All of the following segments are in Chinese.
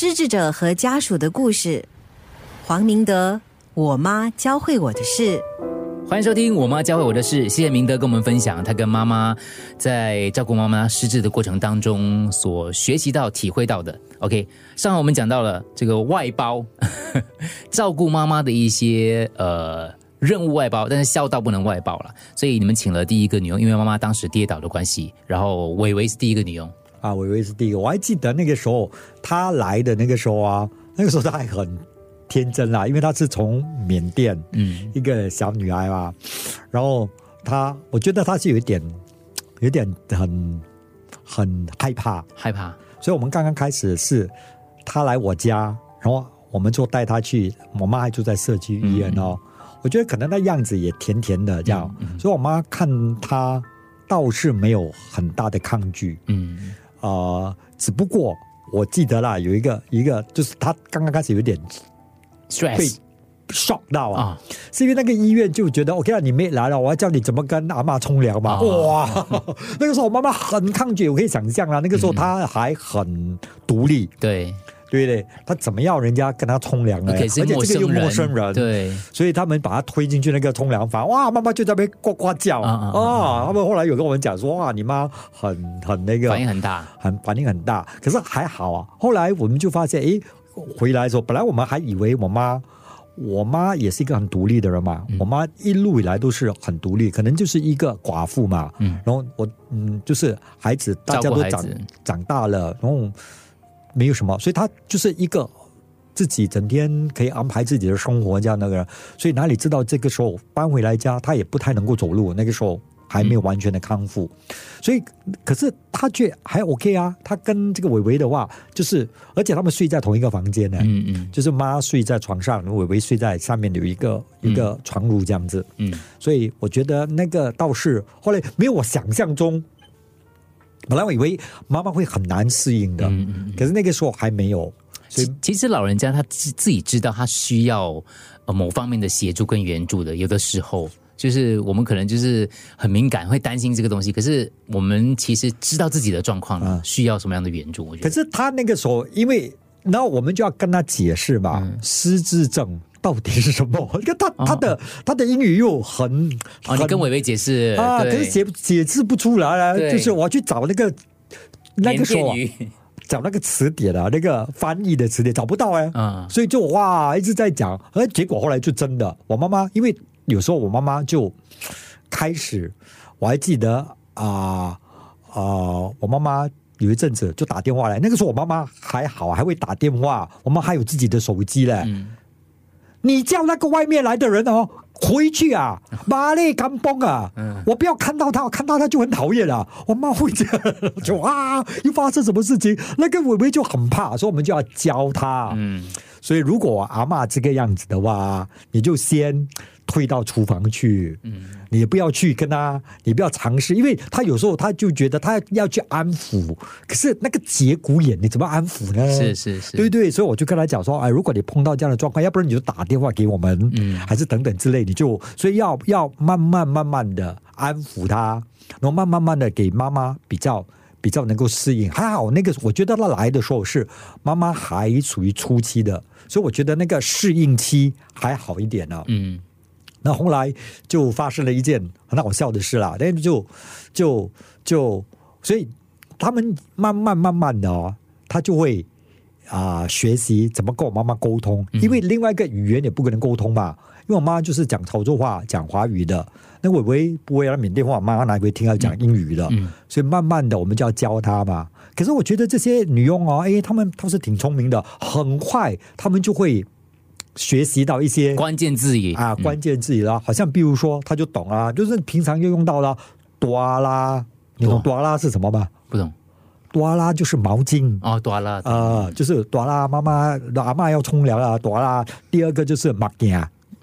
失智者和家属的故事。黄明德，我妈教会我的事。欢迎收听《我妈教会我的事》，谢谢明德跟我们分享他跟妈妈在照顾妈妈失智的过程当中所学习到、体会到的。OK，上回我们讲到了这个外包 照顾妈妈的一些呃任务外包，但是孝道不能外包了，所以你们请了第一个女佣，因为妈妈当时跌倒的关系，然后伟伟是第一个女佣。啊，伟伟是第一个，我还记得那个时候他来的那个时候啊，那个时候他还很天真啦，因为他是从缅甸，嗯，一个小女孩嘛，然后她，我觉得她是有一点，有点很很害怕，害怕，所以我们刚刚开始是她来我家，然后我们就带她去，我妈还住在社区医院哦，我觉得可能那样子也甜甜的这样，所以我妈看她倒是没有很大的抗拒，嗯啊，只不过我记得啦，有一个一个就是他刚刚开始有点被，stress shock 到啊。啊，是因为那个医院就觉得 OK 啊，你妹来了，我要教你怎么跟阿嬷冲凉嘛。哦哇，那个时候我妈妈很抗拒，我可以想象啊，那个时候她还很独立，对，对不对？他怎么要人家跟他冲凉呢？而且是这个又陌生人。对，所以他们把他推进去那个冲凉房，哇，妈妈就在那边呱呱叫啊。他们后来有跟我们讲说，哇，你妈很很那个反应很大，很反应很大，可是还好啊。后来我们就发现，哎，回来的时候，本来我们还以为我妈，我妈也是一个很独立的人嘛。我妈一路以来都是很独立，可能就是一个寡妇嘛。嗯然后我嗯，就是孩子大家都长长大了，然后没有什么，所以他就是一个。自己整天可以安排自己的生活，这样那个人，所以哪里知道这个时候搬回来家，他也不太能够走路，那个时候还没有完全的康复，所以可是他却还 OK 啊，他跟这个伟伟的话，就是而且他们睡在同一个房间呢，嗯嗯。就是妈睡在床上，伟伟睡在上面有一个一个床褥这样子，嗯，所以我觉得那个倒是后来没有我想象中，本来我以为妈妈会很难适应的，嗯嗯可是那个时候还没有，所以其其实老人家他自自己知道他需要呃某方面的协助跟援助的，有的时候就是我们可能就是很敏感，会担心这个东西，可是我们其实知道自己的状况、啊。需要什么样的援助。我觉得。可是他那个时候，因为然后我们就要跟他解释嘛，嗯。失智症到底是什么？你看他他的他的英语又很哦，你跟伟伟解释啊，可是解解释不出来啊，就是我要去找那个那个说找那个词典啊，那个翻译的词典找不到哎、嗯所以就哇一直在讲，而结果后来就真的，我妈妈因为有时候我妈妈就开始，我还记得啊啊、我妈妈有一阵子就打电话来，那个时候我妈妈还好，还会打电话，我妈还有自己的手机嘞。嗯你叫那个外面来的人哦，回去啊，马累干崩啊！嗯我不要看到他，我看到他就很讨厌了。我妈会这样，就啊，又发生什么事情？那个伟伟就很怕，所以我们就要教他。嗯所以如果阿嬷这个样子的话，你就先退到厨房去，嗯你不要去跟他，你不要尝试，因为他有时候他就觉得他要去安抚，可是那个节骨眼你怎么安抚呢？是是是，对对，所以我就跟他讲说，哎，如果你碰到这样的状况，要不然你就打电话给我们，嗯。还是等等之类，你就所以要要慢慢慢慢的安抚他，然后慢慢慢的给妈妈比较比较能够适应。还好那个我觉得他来的时候是妈妈还处于初期的，所以我觉得那个适应期还好一点呢、嗯那后来就发生了一件很好笑的事啦，但是就就就，所以他们慢慢慢慢的哦，他就会啊、学习怎么跟我妈妈沟通，因为另外一个语言也不可能沟通嘛。因为我妈就是讲潮州话、讲华语的，那伟伟不会讲缅甸话，妈哪会听到讲英语的？嗯所以慢慢的我们就要教她嘛。可是我觉得这些女佣哦，哎，她们都是挺聪明的，很快她们就会学习到一些关键字语啊，关键字啦，好像比如说她就懂啊，就是平常又用到了哆啦，你懂哆啦是什么吗？不懂哆啦就是毛巾哦，多了啊、就是哆啦妈妈阿妈要冲凉啊，哆啦。第二个就是马镜，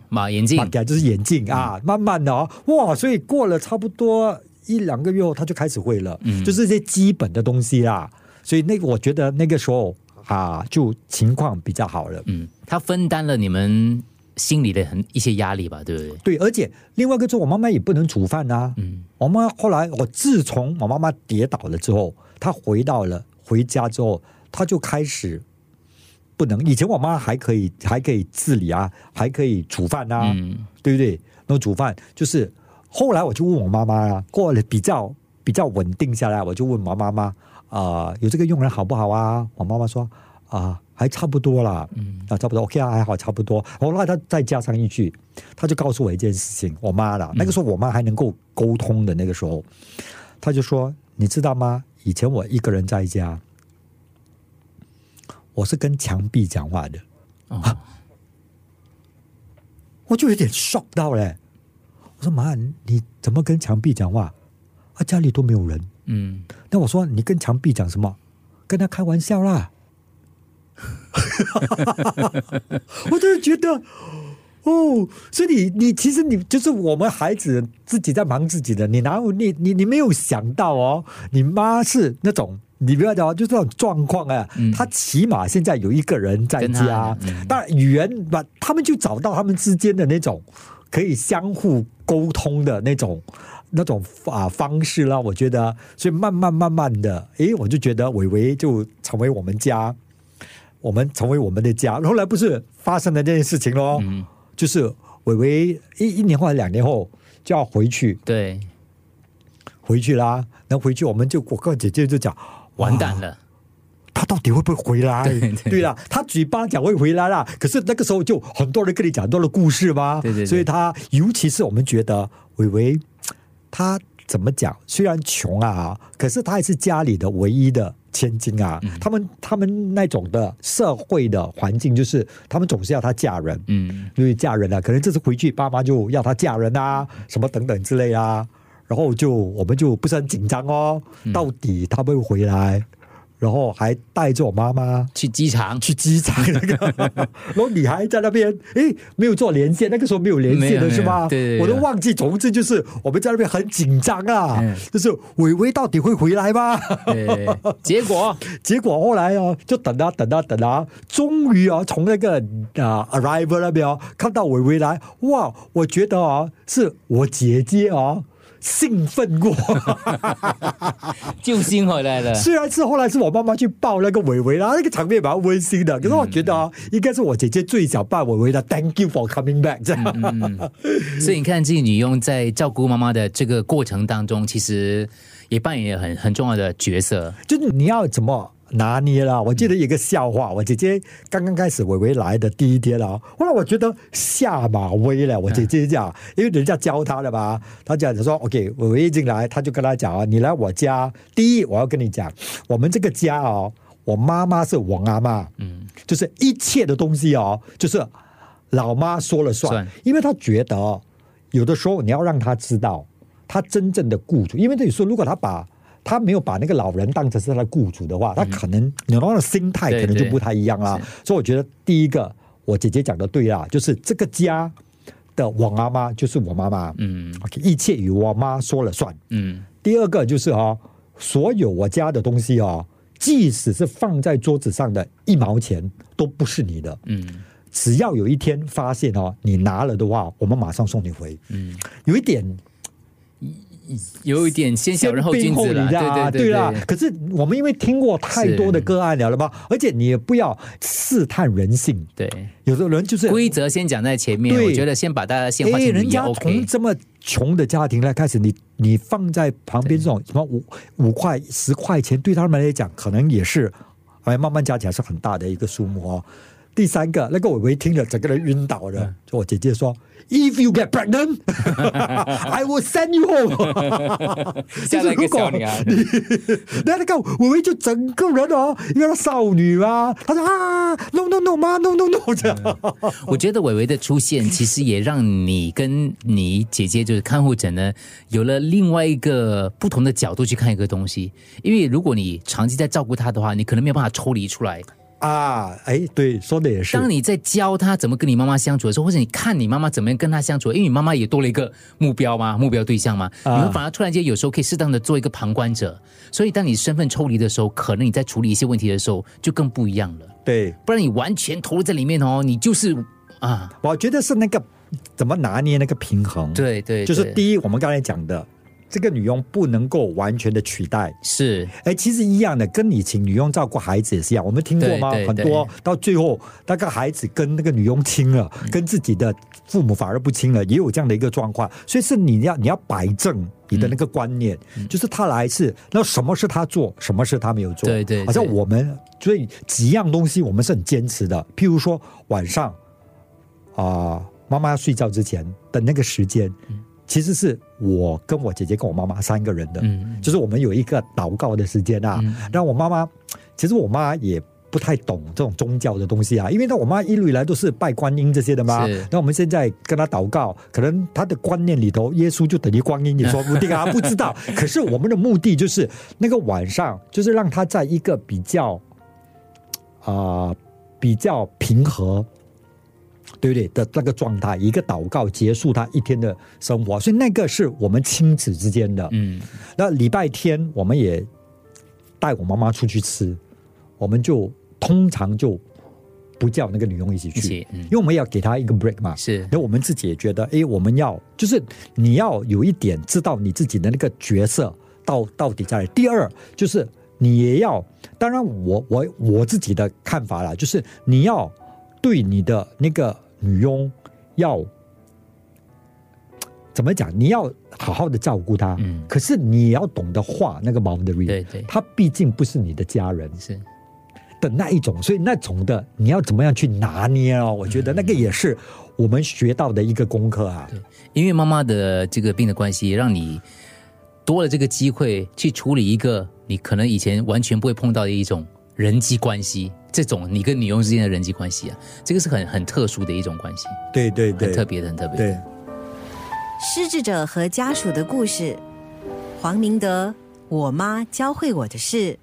马眼镜就是眼镜啊，慢慢的哦，哇，所以过了差不多一两个月后，他就开始会了，嗯就是一些基本的东西啦。所以那个我觉得那个时候啊，就情况比较好了。嗯，他分担了你们心里的很一些压力吧，对不对？对，而且另外一个就是我妈妈也不能煮饭啊。嗯我妈后来，我自从我妈妈跌倒了之后，她回到了回家之后，她就开始不能。以前我妈还可以还可以自理啊，还可以煮饭啊，嗯对不对？那煮饭就是后来我就问我妈妈啊，过了比较比较稳定下来，我就问我妈妈啊、有这个佣人好不好啊？我妈妈说啊、还差不多啦，嗯啊，差不多，OK 啊，还好，差不多。后来她再加上一句，她就告诉我一件事情，我妈啦，那个时候我妈还能够沟通的那个时候，她就说，你知道吗？以前我一个人在家，我是跟墙壁讲话的。哦，我就有点 shock 到嘞。我说妈，你怎么跟墙壁讲话？啊，家里都没有人。嗯，那我说你跟墙壁讲什么？跟他开玩笑啦。我就是觉得，哦，所以你你其实你就是我们孩子自己在忙自己的，你哪有你你你没有想到哦，你妈是那种。你不要讲，就这种状况啊，嗯他起码现在有一个人在家，嗯当然语言吧，他们就找到他们之间的那种可以相互沟通的那种那种啊方式啦。我觉得，所以慢慢慢慢的，诶，我就觉得伟伟就成为我们家，我们成为我们的家。后来不是发生了这件事情咯，嗯就是伟伟一一年或者两年后就要回去对，回去啦，那回去我们就我跟姐姐就讲。完蛋了，他到底会不会回来？对对啦，他嘴巴讲会回来啦，可是那个时候就很多人跟你讲很多的故事嘛，对对对。所以他尤其是我们觉得伟伟他怎么讲，虽然穷啊，可是他还是家里的唯一的千金啊。嗯。他们他们那种的社会的环境，就是他们总是要他嫁人，嗯。因为嫁人了、可能这次回去爸妈就要他嫁人啊，什么等等之类啊，然后就我们就不是很紧张哦，嗯到底他会回来？然后还带着我妈妈去机场，去机场那个，然后你还在那边，诶，没有做连线，那个时候没有连线的是吗？对对对我都忘记。总之就是我们在那边很紧张啊，嗯就是伟伟到底会回来吗？对，结果 结果后来哦，就等啊等啊等啊，终于啊从那个啊 arrival 那边哦看到伟伟来，哇！我觉得啊是我姐姐啊兴奋过，救星回来了，虽然是后来是我妈妈去抱那个伟伟啦，那个场面蛮温馨的，可是我觉得啊，应该是我姐姐最早抱伟伟的，Thank you for coming back 这样。所以你看，这个女佣在照顾妈妈的这个过程当中，其实也扮演很很重要的角色。就是你要怎么拿捏了。我记得有一个笑话，我姐姐刚刚开始伟伟来的第一天啊，后来我觉得下马威了。我姐姐讲，因为人家教她的嘛，她讲说，OK，伟伟一进来，她就跟他讲啊，你来我家，第一我要跟你讲，我们这个家哦，我妈妈是王阿妈，嗯，就是一切的东西哦，就是老妈说了算，算因为她觉得哦有的时候你要让她知道。他真正的雇主，因为这里说，如果他把他没有把那个老人当成是他的雇主的话，他可能你那的心态可能就不太一样啦。所以我觉得第一个，我姐姐讲的对啦，就是这个家的我妈妈就是我妈妈，嗯。一切与我妈说了算。嗯，第二个就是哦，所有我家的东西哦，即使是放在桌子上的一毛钱都不是你的，嗯，只要有一天发现哦，你拿了的话，我们马上送你回。嗯，有一点有一点先小人后君子的啊对对啦。可是我们因为听过太多的个案了了吧，而且你也不要试探人性，对，有的人就是规则先讲在前面，对我觉得先把大家先划哎，清楚也人家从。这么穷的家庭来开始，你你放在旁边这种什么五五块十块钱，对他们来讲可能也是，哎，慢慢加起来是很大的一个数目哦。第三个，那个伟伟听了整个人晕倒了，嗯就我姐姐说：“If you get pregnant, I will send you home。”就是如果你那那个伟伟就整个人哦，因为她少女嘛，她说啊，no no no 妈，no no no 这样。我觉得伟伟的出现，其实也让你跟你姐姐就是看护者呢，有了另外一个不同的角度去看一个东西。因为如果你长期在照顾他的话，你可能没有办法抽离出来。啊，哎，对，说的也是。当你在教他怎么跟你妈妈相处的时候，或者你看你妈妈怎么样跟他相处，因为你妈妈也多了一个目标嘛，目标对象嘛，啊你们反而突然间有时候可以适当的做一个旁观者。所以当你身份抽离的时候，可能你在处理一些问题的时候就更不一样了。对，不然你完全投入在里面哦，你就是啊，我觉得是那个怎么拿捏那个平衡。，对对，就是第一，我们刚才讲的这个女佣不能够完全的取代。是哎，其实一样的，跟你请女佣照顾孩子也是一样。我们听过吗？对对很多到最后，那个孩子跟那个女佣亲了，嗯跟自己的父母反而不亲了，也有这样的一个状况。所以是你要你要摆正你的那个观念，嗯就是他来是那什么是他做，什么是他没有做。对对好像我们所以几样东西我们是很坚持的。譬如说晚上啊、妈妈要睡觉之前的那个时间，其实是我跟我姐姐跟我妈妈三个人的。嗯就是我们有一个祷告的时间啊，让我妈妈，其实我妈也不太懂这种宗教的东西啊，因为呢，我妈一路以来都是拜观音这些的嘛是。那我们现在跟她祷告，可能她的观念里头，耶稣就等于观音，也说不定啊，不知道。可是我们的目的就是那个晚上，就是让她在一个比较啊、比较平和。对不对的那个状态，一个祷告结束他一天的生活，所以那个是我们亲子之间的。嗯那礼拜天我们也带我妈妈出去吃，我们就通常就不叫那个女佣一起去，因为我们要给她一个 break 嘛。是然后我们自己也觉得，哎，我们要就是你要有一点知道你自己的那个角色到到底在。第二就是你也要，当然我我我自己的看法啦，就是你要对你的那个女佣要怎么讲？你要好好的照顾她，嗯可是你也要懂得画那个 boundary，对对她毕竟不是你的家人是的那一种，所以那种的你要怎么样去拿捏哦？我觉得那个也是我们学到的一个功课啊。对，因为妈妈的这个病的关系，让你多了这个机会去处理一个你可能以前完全不会碰到的一种人际关系。这种你跟女佣之间的人际关系啊，这个是很很特殊的一种关系，对对对，很特别的，很特别的。对。失智者和家属的故事，黄明德，我妈教会我的事。